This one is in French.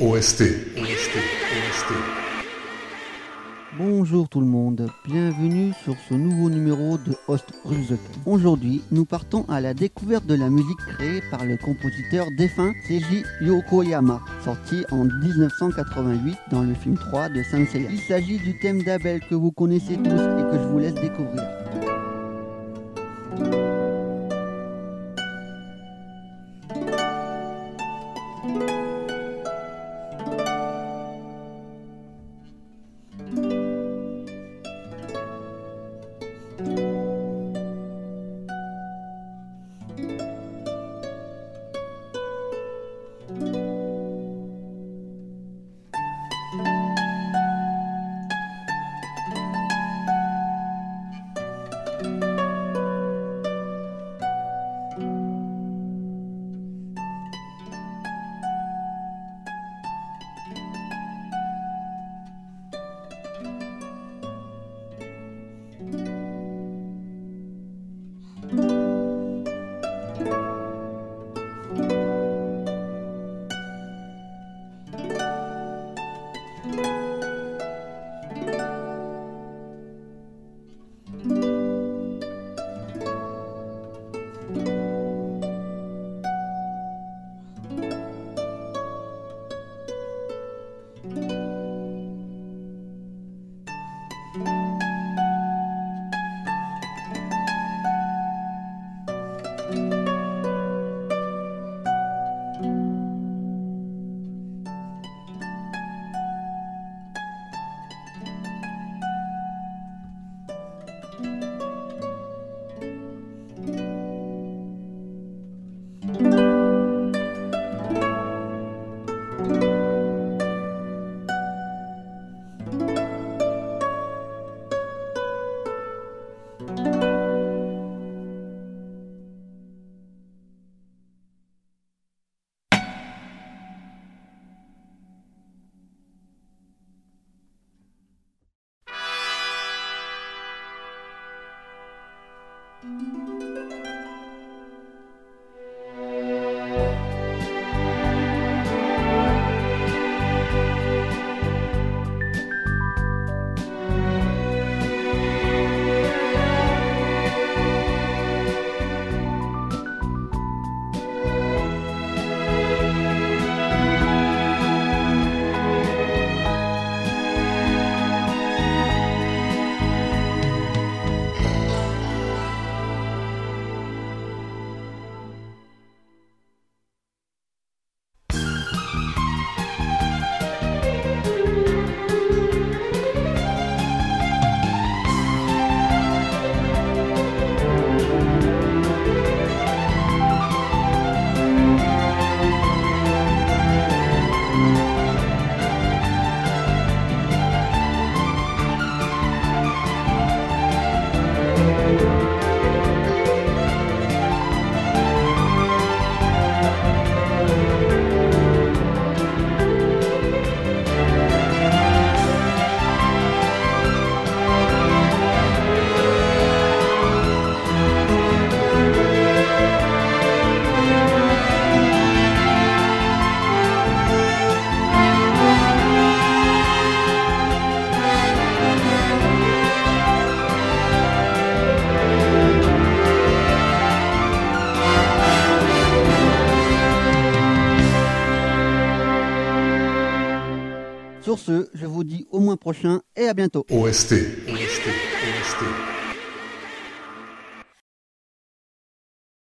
OST, OST, OST. Bonjour tout le monde, bienvenue sur ce nouveau numéro de Host Ruzek. Aujourd'hui, nous partons à la découverte de la musique créée par le compositeur défunt Seiji Yokoyama, sorti en 1988 dans le film 3 de Saint Seiya. Il s'agit du thème d'Abel que vous connaissez tous et que je vous laisse découvrir. Sur ce, je vous dis au mois prochain et à bientôt. OST, OST, OST.